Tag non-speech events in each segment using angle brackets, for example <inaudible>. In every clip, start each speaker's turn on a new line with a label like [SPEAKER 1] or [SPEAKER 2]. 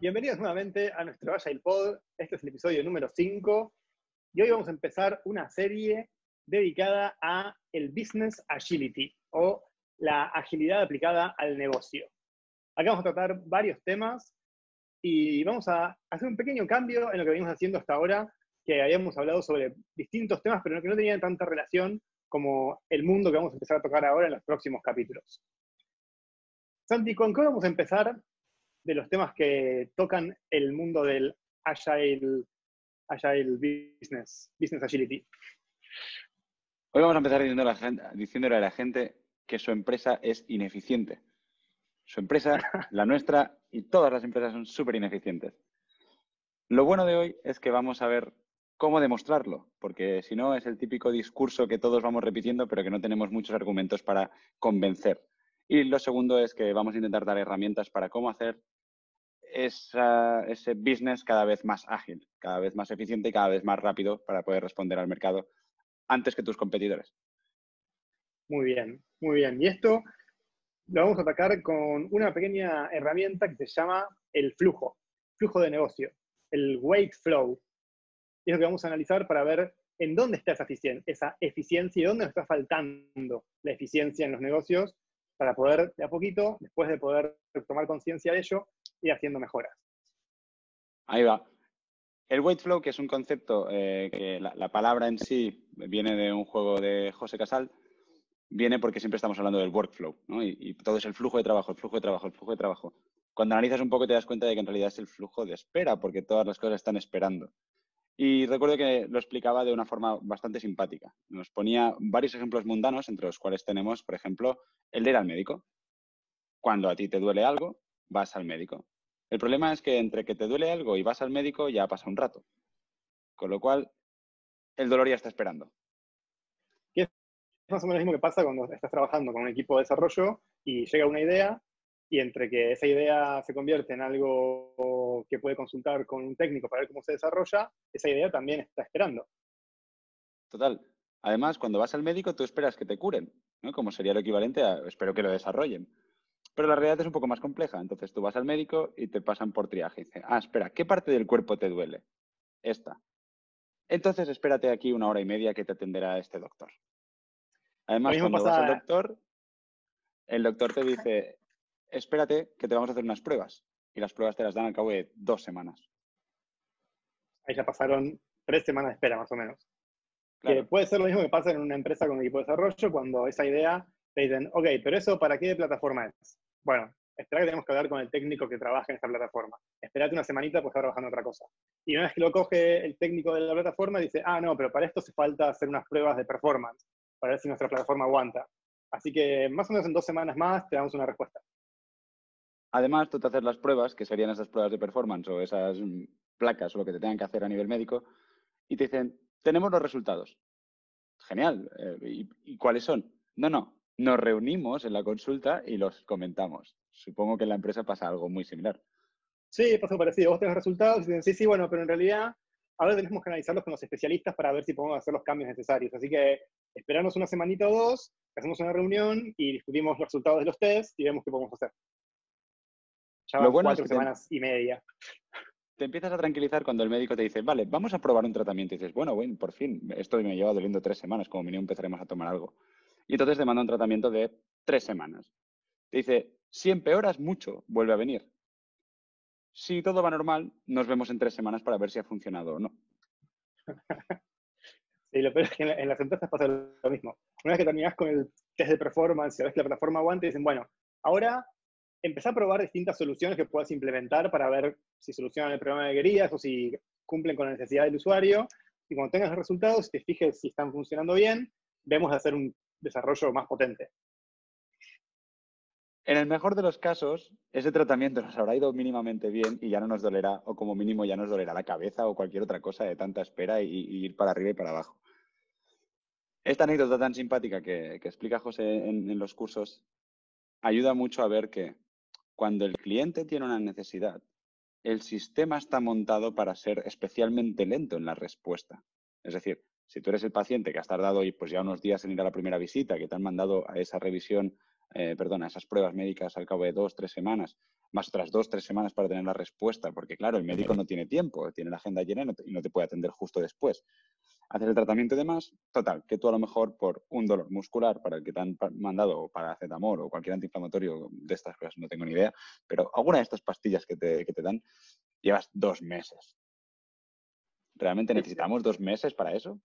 [SPEAKER 1] Bienvenidos nuevamente a nuestro Agile Pod. Este es el episodio número 5 y hoy vamos a empezar una serie dedicada a el Business Agility o la agilidad aplicada al negocio. Acá vamos a tratar varios temas y vamos a hacer un pequeño cambio en lo que venimos haciendo hasta ahora, que habíamos hablado sobre distintos temas, pero que no tenían tanta relación como el mundo que vamos a empezar a tocar ahora en los próximos capítulos. Santi, ¿con qué vamos a empezar de los temas que tocan el mundo del Agile, agile Business, Business Agility?
[SPEAKER 2] Hoy vamos a empezar diciéndole a, la gente, diciéndole a la gente que su empresa es ineficiente. Su empresa, <laughs> la nuestra y todas las empresas son súper ineficientes. Lo bueno de hoy es que vamos a ver cómo demostrarlo, porque si no es el típico discurso que todos vamos repitiendo, pero que no tenemos muchos argumentos para convencer. Y lo segundo es que vamos a intentar dar herramientas para cómo hacer ese business cada vez más ágil, cada vez más eficiente y cada vez más rápido para poder responder al mercado antes que tus competidores.
[SPEAKER 1] Muy bien, muy bien. Y esto lo vamos a atacar con una pequeña herramienta que se llama el flujo, flujo de negocio, el weight flow. Y es lo que vamos a analizar para ver en dónde está esa, esa eficiencia y dónde nos está faltando la eficiencia en los negocios para poder, de a poquito, después de poder tomar conciencia de ello, ir haciendo mejoras.
[SPEAKER 2] Ahí va. El weight flow, que es un concepto eh, que la, palabra en sí viene de un juego de José Casal, viene porque siempre estamos hablando del workflow, ¿no? Y, todo es el flujo de trabajo, el flujo de trabajo, el flujo de trabajo. Cuando analizas un poco te das cuenta de que en realidad es el flujo de espera, porque todas las cosas están esperando. Y recuerdo que lo explicaba de una forma bastante simpática. Nos ponía varios ejemplos mundanos, entre los cuales tenemos, por ejemplo, el de ir al médico. Cuando a ti te duele algo, vas al médico. El problema es que entre que te duele algo y vas al médico ya pasa un rato. Con lo cual, el dolor ya está esperando.
[SPEAKER 1] es más o menos lo mismo que pasa cuando estás trabajando con un equipo de desarrollo y llega una idea y entre que esa idea se convierte en algo que puede consultar con un técnico para ver cómo se desarrolla, esa idea también está esperando.
[SPEAKER 2] Total. Además, cuando vas al médico, tú esperas que te curen, ¿no? Como sería lo equivalente a espero que lo desarrollen. Pero la realidad es un poco más compleja. Entonces tú vas al médico y te pasan por triaje. Y dice, ah, espera, ¿qué parte del cuerpo te duele? Esta. Entonces espérate aquí una hora y media que te atenderá este doctor. Además, cuando vas al doctor, el doctor te dice, espérate que te vamos a hacer unas pruebas. Y las pruebas te las dan al cabo de dos semanas.
[SPEAKER 1] Ahí ya pasaron tres semanas de espera, más o menos. Que puede ser lo mismo que pasa en una empresa con equipo de desarrollo, cuando esa idea te dicen, ok, pero eso para qué plataforma es? Bueno, espera que tenemos que hablar con el técnico que trabaja en esta plataforma. Espérate una semanita, pues está trabajando en otra cosa. Y una vez que lo coge el técnico de la plataforma, dice, ah, no, pero para esto hace falta hacer unas pruebas de performance, para ver si nuestra plataforma aguanta. Así que más o menos en dos semanas más te damos una respuesta.
[SPEAKER 2] Además, tú te haces las pruebas, que serían esas pruebas de performance o esas mm, placas o lo que te tengan que hacer a nivel médico, y te dicen, tenemos los resultados. Genial. Eh, ¿Y, cuáles son? No, no. Nos reunimos en la consulta y los comentamos. Supongo que en la empresa pasa algo muy similar.
[SPEAKER 1] Sí, pasa parecido. Vos tenés resultados y dicen, sí, sí, bueno, pero en realidad ahora tenemos que analizarlos con los especialistas para ver si podemos hacer los cambios necesarios. Así que esperamos una semanita o dos, hacemos una reunión y discutimos los resultados de los test y vemos qué podemos hacer. Ya van cuatro semanas y media
[SPEAKER 2] te empiezas a tranquilizar cuando el médico te dice, vale, vamos a probar un tratamiento. Y dices, bueno, bueno, por fin, esto me lleva doliendo tres semanas, como mínimo empezaremos a tomar algo. Y entonces te manda un tratamiento de tres semanas. Te dice, si empeoras mucho, vuelve a venir. Si todo va normal, nos vemos en tres semanas para ver si ha funcionado o no. <laughs>
[SPEAKER 1] Sí, lo peor es que en, las empresas pasa lo mismo. Una vez que terminas con el test de performance y ves que la plataforma aguanta, dicen, bueno, ahora empezar a probar distintas soluciones que puedas implementar para ver si solucionan el problema de querías o si cumplen con la necesidad del usuario. Y cuando tengas los resultados, te fijes si están funcionando bien, vemos de hacer un desarrollo más potente.
[SPEAKER 2] En el mejor de los casos, ese tratamiento nos habrá ido mínimamente bien y ya no nos dolerá, o como mínimo ya nos dolerá la cabeza o cualquier otra cosa de tanta espera y, ir para arriba y para abajo. Esta anécdota tan simpática que, explica José en los cursos ayuda mucho a ver que cuando el cliente tiene una necesidad, el sistema está montado para ser especialmente lento en la respuesta. Es decir, Si tú eres el paciente que has tardado pues ya unos días en ir a la primera visita, que te han mandado a esa revisión, eh, perdón, a esas pruebas médicas al cabo de dos, tres semanas, más otras dos, tres semanas para tener la respuesta, porque claro, el médico no tiene tiempo, tiene la agenda llena y no te, puede atender justo después. Haces el tratamiento y demás, total, que tú a lo mejor por un dolor muscular para el que te han mandado o para acetamol o cualquier antiinflamatorio de estas cosas, no tengo ni idea, pero alguna de estas pastillas que te, que te dan, llevas dos meses. ¿Realmente necesitamos dos meses para eso?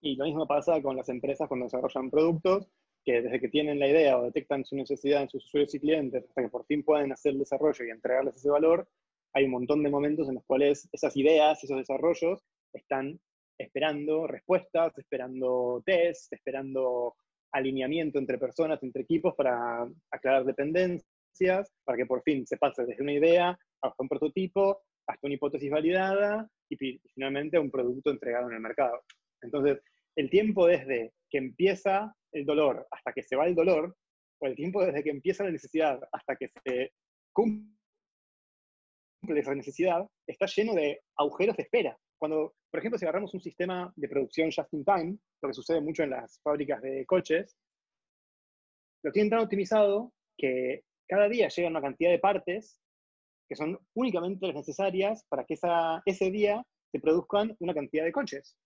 [SPEAKER 1] Y lo mismo pasa con las empresas cuando desarrollan productos, que desde que tienen la idea o detectan su necesidad en sus usuarios y clientes, hasta que por fin pueden hacer el desarrollo y entregarles ese valor, hay un montón de momentos en los cuales esas ideas, esos desarrollos, están esperando respuestas, esperando tests, esperando alineamiento entre personas, entre equipos para aclarar dependencias, para que por fin se pase desde una idea hasta un prototipo, hasta una hipótesis validada y finalmente a un producto entregado en el mercado. Entonces, el tiempo desde que empieza el dolor hasta que se va el dolor, o el tiempo desde que empieza la necesidad hasta que se cumple esa necesidad, está lleno de agujeros de espera. Cuando, por ejemplo, si agarramos un sistema de producción just in time, lo que sucede mucho en las fábricas de coches, lo tienen tan optimizado que cada día llega una cantidad de partes que son únicamente las necesarias para que esa, ese día se produzcan una cantidad de coches.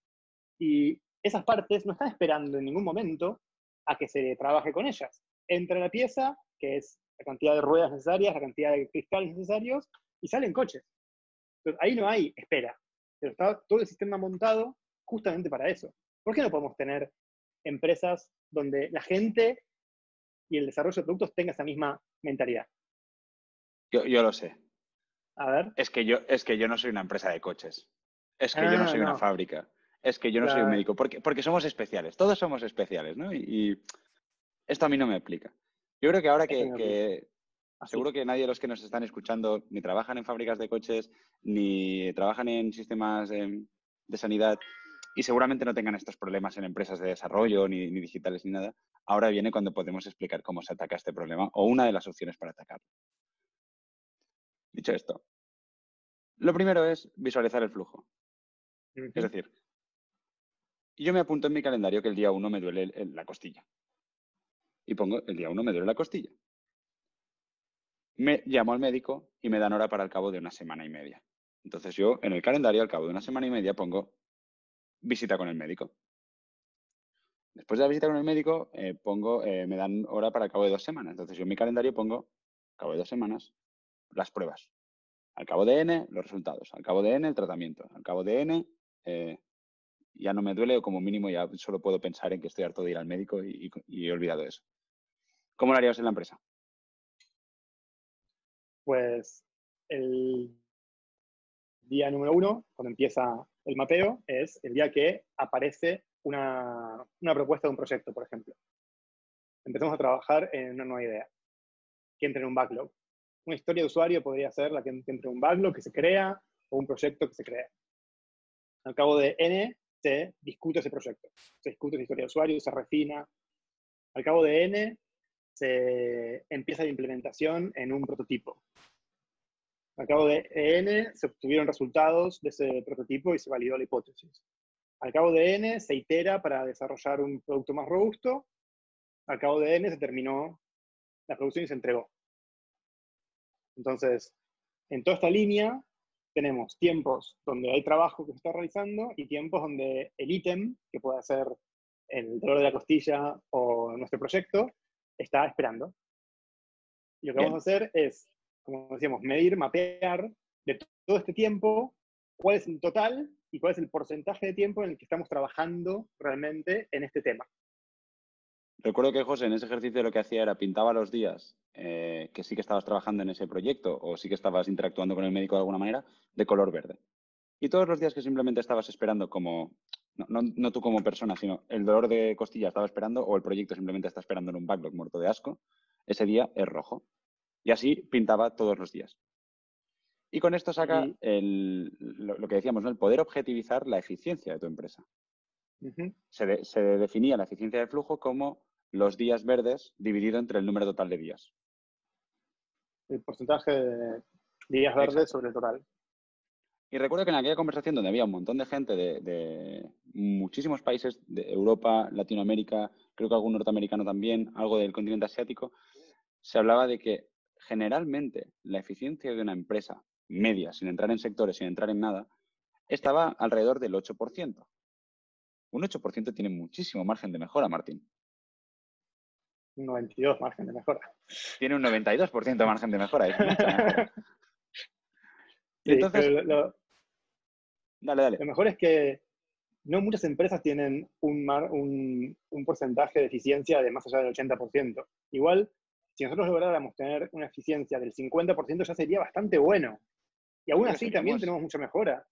[SPEAKER 1] Y esas partes no están esperando en ningún momento a que se trabaje con ellas. Entra la pieza, que es la cantidad de ruedas necesarias, la cantidad de cristales necesarios, y salen coches. Entonces, ahí no hay espera, pero está todo el sistema montado justamente para eso. ¿Por qué no podemos tener empresas donde la gente y el desarrollo de productos tenga esa misma mentalidad?
[SPEAKER 2] Yo, yo lo sé.
[SPEAKER 1] A ver.
[SPEAKER 2] Es que, yo, es que yo no soy una empresa de coches. Es que yo no ah, soy una fábrica es que yo no soy un médico, porque, porque somos especiales, todos somos especiales, ¿no? Y, esto a mí no me explica. Yo creo que ahora que, seguro que nadie de los que nos están escuchando ni trabajan en fábricas de coches, ni trabajan en sistemas de, sanidad, y seguramente no tengan estos problemas en empresas de desarrollo, ni, ni, digitales, ni nada. Ahora viene cuando podemos explicar cómo se ataca este problema o una de las opciones para atacarlo. Dicho esto, lo primero es visualizar el flujo. Es decir, yo me apunto en mi calendario que el día 1 me duele la costilla. Y pongo, el día 1 me duele la costilla. Me llamo al médico y me dan hora para el cabo de una semana y media. Entonces yo en el calendario, al cabo de una semana y media, pongo visita con el médico. Después de la visita con el médico, eh, pongo, eh, me dan hora para el cabo de dos semanas. Entonces yo en mi calendario pongo, al cabo de dos semanas, las pruebas. Al cabo de N, los resultados. Al cabo de N, el tratamiento. Al cabo de N, eh, ya no me duele o como mínimo ya solo puedo pensar en que estoy harto de ir al médico y, he olvidado eso. ¿Cómo lo harías en la empresa?
[SPEAKER 1] Pues el día número uno, cuando empieza el mapeo, es el día que aparece una, una propuesta de un proyecto, por ejemplo. Empezamos a trabajar en una nueva idea, que entre en un backlog. Una historia de usuario podría ser la que entre en un backlog que se crea o un proyecto que se crea. Al cabo de N se discute ese proyecto, se discute la historia de usuario, se refina. Al cabo de N, se empieza la implementación en un prototipo. Al cabo de N, se obtuvieron resultados de ese prototipo y se validó la hipótesis. Al cabo de N, se itera para desarrollar un producto más robusto. Al cabo de N, se terminó la producción y se entregó. Entonces, en toda esta línea, tenemos tiempos donde hay trabajo que se está realizando y tiempos donde el ítem, que puede ser el dolor de la costilla o nuestro proyecto, está esperando. Y lo que vamos a hacer es, como decíamos, medir, mapear de todo este tiempo cuál es el total y cuál es el porcentaje de tiempo en el que estamos trabajando realmente en este tema.
[SPEAKER 2] Recuerdo que José en ese ejercicio lo que hacía era pintaba los días eh, que sí que estabas trabajando en ese proyecto o sí que estabas interactuando con el médico de alguna manera de color verde. Y todos los días que simplemente estabas esperando como, no, tú como persona, sino el dolor de costilla estaba esperando o el proyecto simplemente está esperando en un backlog muerto de asco, ese día es rojo. Y así pintaba todos los días. Y con esto saca lo, que decíamos, ¿no? el poder objetivizar la eficiencia de tu empresa. se, se, definía la eficiencia del flujo como los días verdes dividido entre el número total de días.
[SPEAKER 1] El porcentaje de días verdes sobre el total.
[SPEAKER 2] Y recuerdo que en aquella conversación donde había un montón de gente de, muchísimos países de Europa, Latinoamérica, creo que algún norteamericano también, algo del continente asiático, se hablaba de que generalmente la eficiencia de una empresa media, sin entrar en sectores, sin entrar en nada, estaba alrededor del 8%. Un 8% tiene muchísimo margen de mejora, Martín.
[SPEAKER 1] Un 92 margen de mejora.
[SPEAKER 2] Tiene un 92% de margen de mejora. <laughs>
[SPEAKER 1] Entonces, lo, dale, dale. Lo mejor es que no muchas empresas tienen un, un, un, porcentaje de eficiencia de más allá del 80%. Igual, si nosotros lográramos tener una eficiencia del 50%, ya sería bastante bueno. Y aún así también tenemos mucha mejora.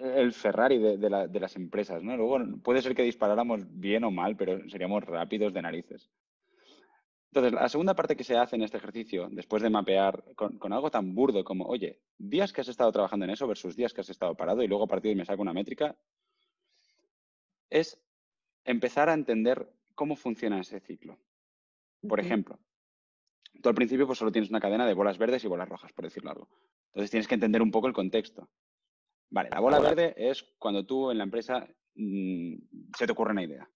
[SPEAKER 2] El Ferrari de, las empresas, ¿no? Luego puede ser que disparáramos bien o mal, pero seríamos rápidos de narices. Entonces, la segunda parte que se hace en este ejercicio, después de mapear con, con, algo tan burdo como, oye, días que has estado trabajando en eso versus días que has estado parado y luego a partir de me saco una métrica, es empezar a entender cómo funciona ese ciclo. Por ejemplo, tú al principio pues solo tienes una cadena de bolas verdes y bolas rojas, por decirlo algo. Entonces tienes que entender un poco el contexto. Vale, la bola verde es cuando tú en la empresa mm, se te ocurre una idea.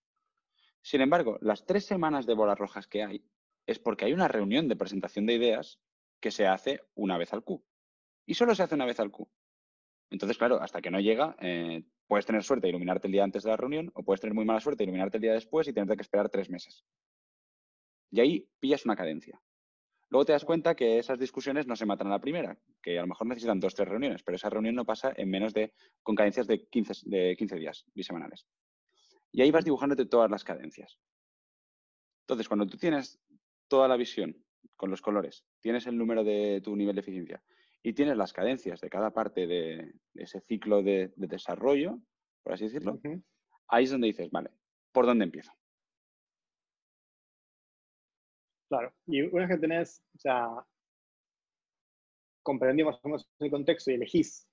[SPEAKER 2] Sin embargo, las tres semanas de bolas rojas que hay es porque hay una reunión de presentación de ideas que se hace una vez al Q. Y solo se hace una vez al Q. Entonces, claro, hasta que no llega, eh, puedes tener suerte de iluminarte el día antes de la reunión o puedes tener muy mala suerte de iluminarte el día después y tener que esperar tres meses. Y ahí pillas una cadencia. Luego te das cuenta que esas discusiones no se matan a la primera, que a lo mejor necesitan dos o tres reuniones, pero esa reunión no pasa en menos de, con cadencias de 15, de 15 días bisemanales. Y ahí vas dibujándote todas las cadencias. Entonces, cuando tú tienes toda la visión con los colores, tienes el número de tu nivel de eficiencia y tienes las cadencias de cada parte de, ese ciclo de, desarrollo, por así decirlo, ahí es donde dices, vale, ¿por dónde empiezo?
[SPEAKER 1] Claro, y una vez que tenés, o sea, comprendimos el contexto y elegís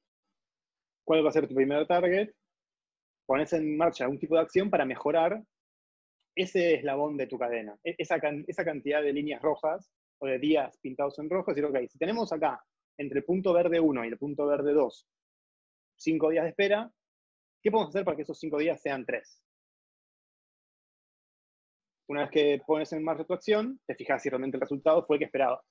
[SPEAKER 1] cuál va a ser tu primer target, pones en marcha un tipo de acción para mejorar ese eslabón de tu cadena, e-, esa, esa cantidad de líneas rojas o de días pintados en rojo, decir, ok, si tenemos acá entre el punto verde 1 y el punto verde 2, cinco días de espera, ¿qué podemos hacer para que esos cinco días sean tres? Una vez que pones en marcha tu acción, te fijas si realmente el resultado fue el que esperabas.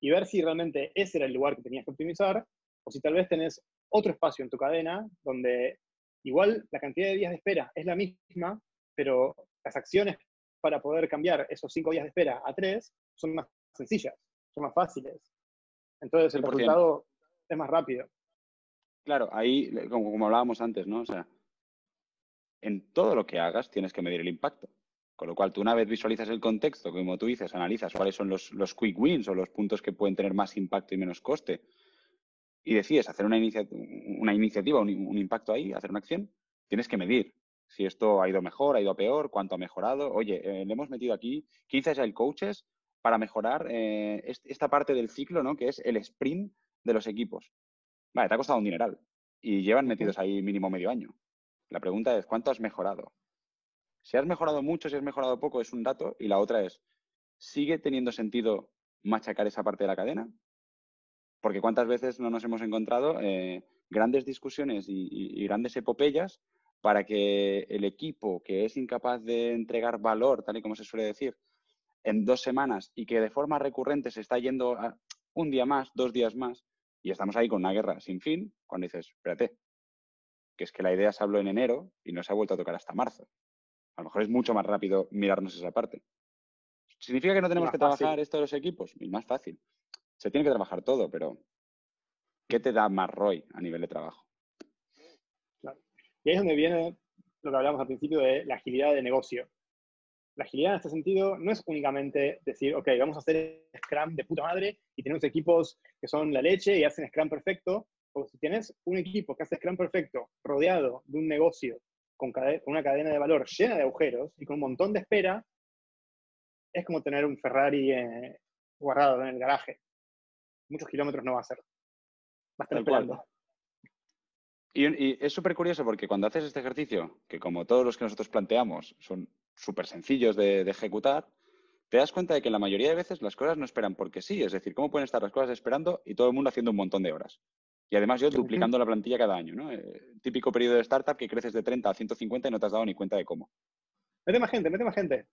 [SPEAKER 1] Y ver si realmente ese era el lugar que tenías que optimizar, o si tal vez tenés otro espacio en tu cadena donde igual la cantidad de días de espera es la misma, pero las acciones para poder cambiar esos cinco días de espera a tres son más sencillas, son más fáciles. Entonces el resultado es más rápido.
[SPEAKER 2] Claro, ahí, como, como hablábamos antes, ¿no? O sea, en todo lo que hagas tienes que medir el impacto. Con lo cual, tú una vez visualizas el contexto, como tú dices, analizas cuáles son los, quick wins o los puntos que pueden tener más impacto y menos coste, y decides hacer una, una iniciativa, un, impacto ahí, hacer una acción, tienes que medir si esto ha ido mejor, ha ido peor, cuánto ha mejorado. Oye, eh, le hemos metido aquí 15 agile coaches para mejorar eh, esta parte del ciclo, ¿no? Que es el sprint de los equipos. Vale, te ha costado un dineral y llevan metidos ahí mínimo medio año. La pregunta es, ¿cuánto has mejorado? Si has mejorado mucho, si has mejorado poco, es un dato. Y la otra es, ¿sigue teniendo sentido machacar esa parte de la cadena? Porque cuántas veces no nos hemos encontrado eh, grandes discusiones y, grandes epopeyas para que el equipo que es incapaz de entregar valor, tal y como se suele decir, en dos semanas y que de forma recurrente se está yendo un día más, dos días más, y estamos ahí con una guerra sin fin, cuando dices, espérate, que es que la idea se habló en enero y no se ha vuelto a tocar hasta marzo. A lo mejor es mucho más rápido mirarnos esa parte. ¿Significa que no tenemos que trabajar esto de los equipos? Es más fácil. Se tiene que trabajar todo, pero ¿qué te da más ROI a nivel de trabajo?
[SPEAKER 1] Y ahí es donde viene lo que hablamos al principio de la agilidad de negocio. La agilidad en este sentido no es únicamente decir, ok, vamos a hacer Scrum de puta madre y tenemos equipos que son la leche y hacen Scrum perfecto. O si tienes un equipo que hace Scrum perfecto rodeado de un negocio con, una cadena de valor llena de agujeros y con un montón de espera, es como tener un Ferrari eh, guardado en el garaje. Muchos kilómetros no va a ser. Va a estar esperando.
[SPEAKER 2] Y, es súper curioso porque cuando haces este ejercicio, que como todos los que nosotros planteamos son súper sencillos de, ejecutar, te das cuenta de que la mayoría de veces las cosas no esperan porque sí. Es decir, ¿cómo pueden estar las cosas esperando y todo el mundo haciendo un montón de horas? Y además yo duplicando la plantilla cada año, ¿no? Eh, típico periodo de startup que creces de 30 a 150 y no te has dado ni cuenta de cómo.
[SPEAKER 1] Mete más gente, mete más gente.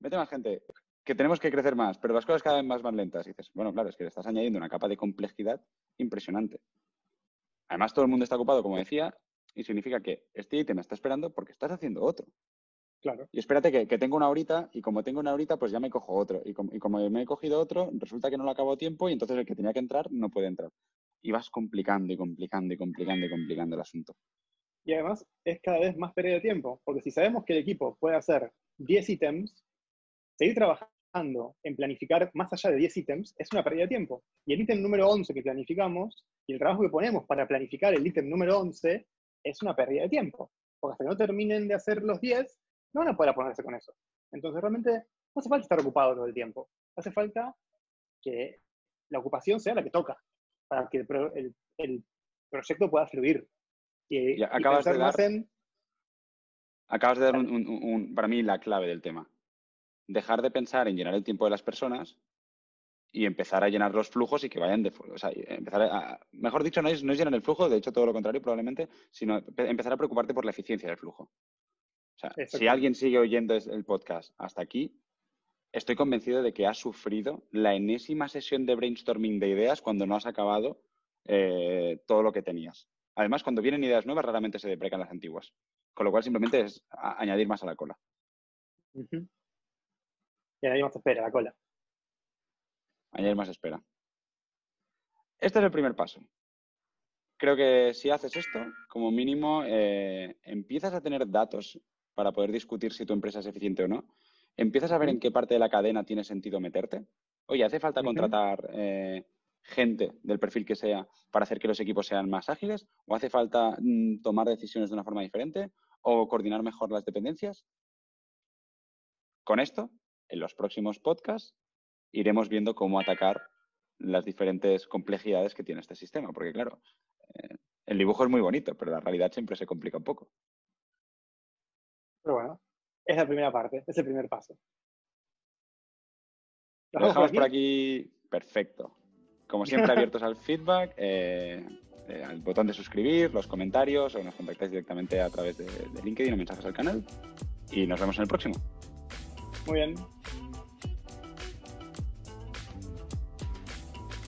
[SPEAKER 2] Mete más gente. Que tenemos que crecer más, pero las cosas cada vez más van lentas. Y dices, bueno, claro, es que le estás añadiendo una capa de complejidad impresionante. Además, todo el mundo está ocupado, como decía, y significa que este ítem está esperando porque estás haciendo otro.
[SPEAKER 1] Claro.
[SPEAKER 2] Y espérate que, tengo una horita y como tengo una horita, pues ya me cojo otro. Y, como me he cogido otro, resulta que no lo acabo a tiempo y entonces el que tenía que entrar no puede entrar. Y vas complicando y complicando y complicando y complicando el asunto.
[SPEAKER 1] Y además es cada vez más pérdida de tiempo, porque si sabemos que el equipo puede hacer 10 ítems, seguir trabajando en planificar más allá de 10 ítems es una pérdida de tiempo. Y el ítem número 11 que planificamos y el trabajo que ponemos para planificar el ítem número 11 es una pérdida de tiempo. Porque hasta que no terminen de hacer los 10, no van a poder ponerse con eso. Entonces, realmente no hace falta estar ocupado todo el tiempo. Hace falta que la ocupación sea la que toca para que el, proyecto pueda fluir.
[SPEAKER 2] Y, acabas, de dar, acabas de dar, un, para mí la clave del tema. Dejar de pensar en llenar el tiempo de las personas y empezar a llenar los flujos y que vayan de... O sea, empezar a, mejor dicho, no es, no es llenar el flujo, de hecho todo lo contrario probablemente, sino empezar a preocuparte por la eficiencia del flujo si alguien sigue oyendo el podcast hasta aquí, estoy convencido de que has sufrido la enésima sesión de brainstorming de ideas cuando no has acabado eh, todo lo que tenías. Además, cuando vienen ideas nuevas, raramente se deprecan las antiguas. Con lo cual, simplemente es añadir más a la cola.
[SPEAKER 1] Y añadir más espera la cola.
[SPEAKER 2] Añadir más espera. Este es el primer paso. Creo que si haces esto, como mínimo, eh, empiezas a tener datos para poder discutir si tu empresa es eficiente o no, empiezas a ver en qué parte de la cadena tiene sentido meterte. Oye, ¿hace falta contratar eh, gente del perfil que sea para hacer que los equipos sean más ágiles? ¿O hace falta mm, tomar decisiones de una forma diferente? ¿O coordinar mejor las dependencias? Con esto, en los próximos podcasts, iremos viendo cómo atacar las diferentes complejidades que tiene este sistema. Porque, claro, eh, el dibujo es muy bonito, pero la realidad siempre se complica un poco.
[SPEAKER 1] Pero bueno, es la primera parte, es el primer paso.
[SPEAKER 2] Lo dejamos por aquí? Perfecto. Como siempre, <laughs> abiertos al feedback, eh, eh, al botón de suscribir, los comentarios o nos contactáis directamente a través de, de LinkedIn o mensajes al canal. Y nos vemos en el próximo.
[SPEAKER 1] Muy bien.